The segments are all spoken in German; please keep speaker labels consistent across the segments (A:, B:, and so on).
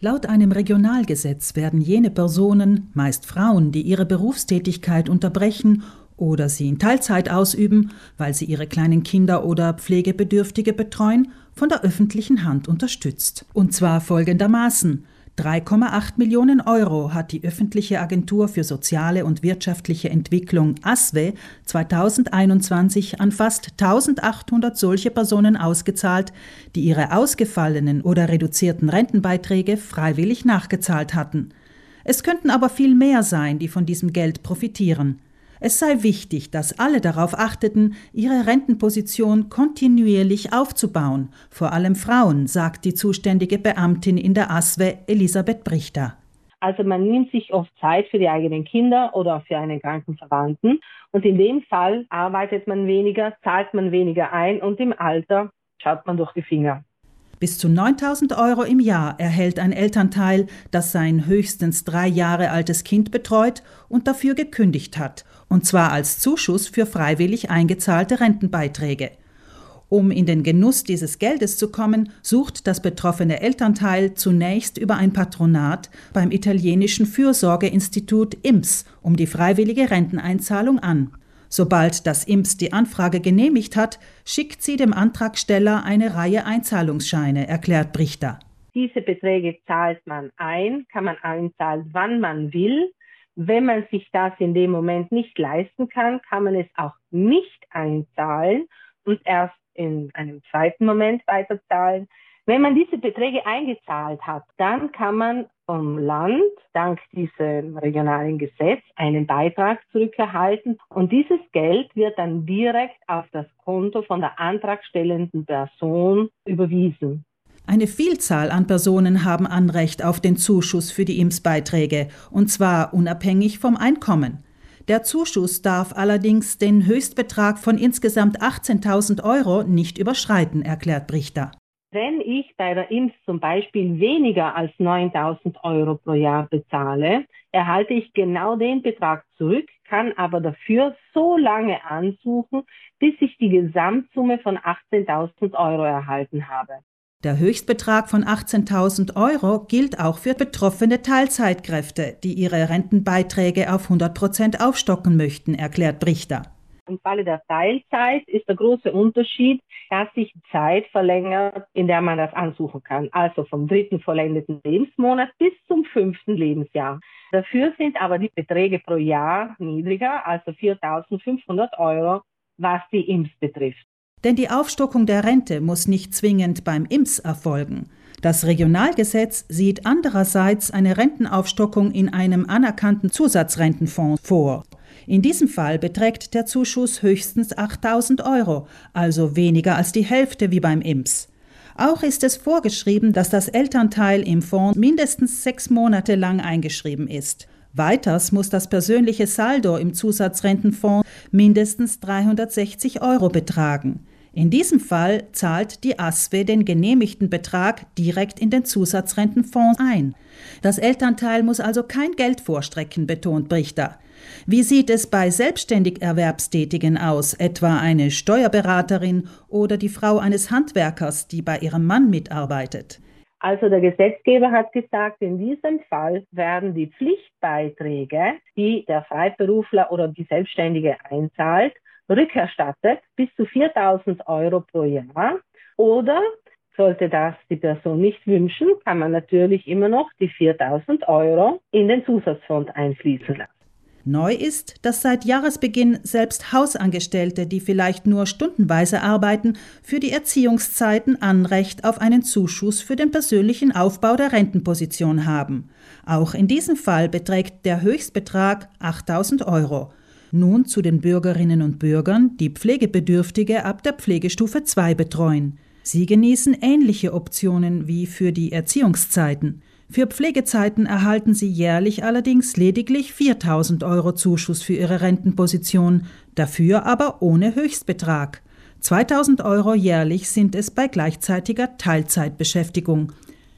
A: Laut einem Regionalgesetz werden jene Personen, meist Frauen, die ihre Berufstätigkeit unterbrechen oder sie in Teilzeit ausüben, weil sie ihre kleinen Kinder oder Pflegebedürftige betreuen, von der öffentlichen Hand unterstützt. Und zwar folgendermaßen 3,8 Millionen Euro hat die öffentliche Agentur für soziale und wirtschaftliche Entwicklung ASWE 2021 an fast 1800 solche Personen ausgezahlt, die ihre ausgefallenen oder reduzierten Rentenbeiträge freiwillig nachgezahlt hatten. Es könnten aber viel mehr sein, die von diesem Geld profitieren. Es sei wichtig, dass alle darauf achteten, ihre Rentenposition kontinuierlich aufzubauen, vor allem Frauen, sagt die zuständige Beamtin in der ASWE Elisabeth Brichter.
B: Also man nimmt sich oft Zeit für die eigenen Kinder oder für einen kranken Verwandten und in dem Fall arbeitet man weniger, zahlt man weniger ein und im Alter schaut man durch die Finger.
A: Bis zu 9000 Euro im Jahr erhält ein Elternteil, das sein höchstens drei Jahre altes Kind betreut und dafür gekündigt hat, und zwar als Zuschuss für freiwillig eingezahlte Rentenbeiträge. Um in den Genuss dieses Geldes zu kommen, sucht das betroffene Elternteil zunächst über ein Patronat beim italienischen Fürsorgeinstitut IMS um die freiwillige Renteneinzahlung an. Sobald das IMS die Anfrage genehmigt hat, schickt sie dem Antragsteller eine Reihe Einzahlungsscheine, erklärt Brichter.
B: Diese Beträge zahlt man ein, kann man einzahlen, wann man will. Wenn man sich das in dem Moment nicht leisten kann, kann man es auch nicht einzahlen und erst in einem zweiten Moment weiterzahlen. Wenn man diese Beträge eingezahlt hat, dann kann man vom Land dank diesem regionalen Gesetz einen Beitrag zurückerhalten und dieses Geld wird dann direkt auf das Konto von der antragstellenden Person überwiesen.
A: Eine Vielzahl an Personen haben Anrecht auf den Zuschuss für die IMS-Beiträge, und zwar unabhängig vom Einkommen. Der Zuschuss darf allerdings den Höchstbetrag von insgesamt 18.000 Euro nicht überschreiten, erklärt Brichter.
B: Wenn ich bei der IMS zum Beispiel weniger als 9000 Euro pro Jahr bezahle, erhalte ich genau den Betrag zurück, kann aber dafür so lange ansuchen, bis ich die Gesamtsumme von 18.000 Euro erhalten habe.
A: Der Höchstbetrag von 18.000 Euro gilt auch für betroffene Teilzeitkräfte, die ihre Rentenbeiträge auf 100 Prozent aufstocken möchten, erklärt Brichter.
B: Im Falle der Teilzeit ist der große Unterschied, dass sich die Zeit verlängert, in der man das ansuchen kann. Also vom dritten vollendeten Lebensmonat bis zum fünften Lebensjahr. Dafür sind aber die Beträge pro Jahr niedriger, also 4.500 Euro, was die IMS betrifft.
A: Denn die Aufstockung der Rente muss nicht zwingend beim IMS erfolgen. Das Regionalgesetz sieht andererseits eine Rentenaufstockung in einem anerkannten Zusatzrentenfonds vor. In diesem Fall beträgt der Zuschuss höchstens 8000 Euro, also weniger als die Hälfte wie beim IMS. Auch ist es vorgeschrieben, dass das Elternteil im Fonds mindestens sechs Monate lang eingeschrieben ist. Weiters muss das persönliche Saldo im Zusatzrentenfonds mindestens 360 Euro betragen. In diesem Fall zahlt die ASWE den genehmigten Betrag direkt in den Zusatzrentenfonds ein. Das Elternteil muss also kein Geld vorstrecken, betont Brichter. Wie sieht es bei selbstständig Erwerbstätigen aus, etwa eine Steuerberaterin oder die Frau eines Handwerkers, die bei ihrem Mann mitarbeitet?
B: Also der Gesetzgeber hat gesagt, in diesem Fall werden die Pflichtbeiträge, die der Freiberufler oder die Selbstständige einzahlt, rückerstattet bis zu 4000 Euro pro Jahr. Oder sollte das die Person nicht wünschen, kann man natürlich immer noch die 4000 Euro in den Zusatzfonds einfließen lassen.
A: Neu ist, dass seit Jahresbeginn selbst Hausangestellte, die vielleicht nur stundenweise arbeiten, für die Erziehungszeiten Anrecht auf einen Zuschuss für den persönlichen Aufbau der Rentenposition haben. Auch in diesem Fall beträgt der Höchstbetrag 8000 Euro. Nun zu den Bürgerinnen und Bürgern, die Pflegebedürftige ab der Pflegestufe 2 betreuen. Sie genießen ähnliche Optionen wie für die Erziehungszeiten. Für Pflegezeiten erhalten sie jährlich allerdings lediglich 4000 Euro Zuschuss für ihre Rentenposition, dafür aber ohne Höchstbetrag. 2000 Euro jährlich sind es bei gleichzeitiger Teilzeitbeschäftigung.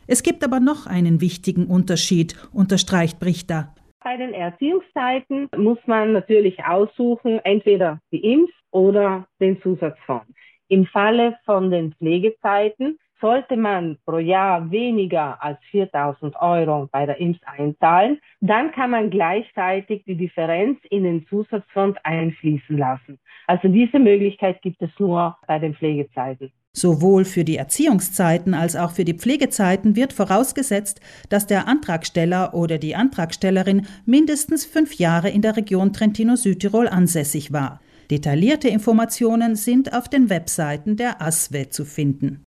A: Es gibt aber noch einen wichtigen Unterschied, unterstreicht Brichter.
B: Bei den Erziehungszeiten muss man natürlich aussuchen, entweder die IMS oder den Zusatzfonds. Im Falle von den Pflegezeiten sollte man pro Jahr weniger als 4000 Euro bei der IMS einzahlen, dann kann man gleichzeitig die Differenz in den Zusatzfonds einfließen lassen. Also diese Möglichkeit gibt es nur bei den Pflegezeiten.
A: Sowohl für die Erziehungszeiten als auch für die Pflegezeiten wird vorausgesetzt, dass der Antragsteller oder die Antragstellerin mindestens fünf Jahre in der Region Trentino-Südtirol ansässig war. Detaillierte Informationen sind auf den Webseiten der ASWE zu finden.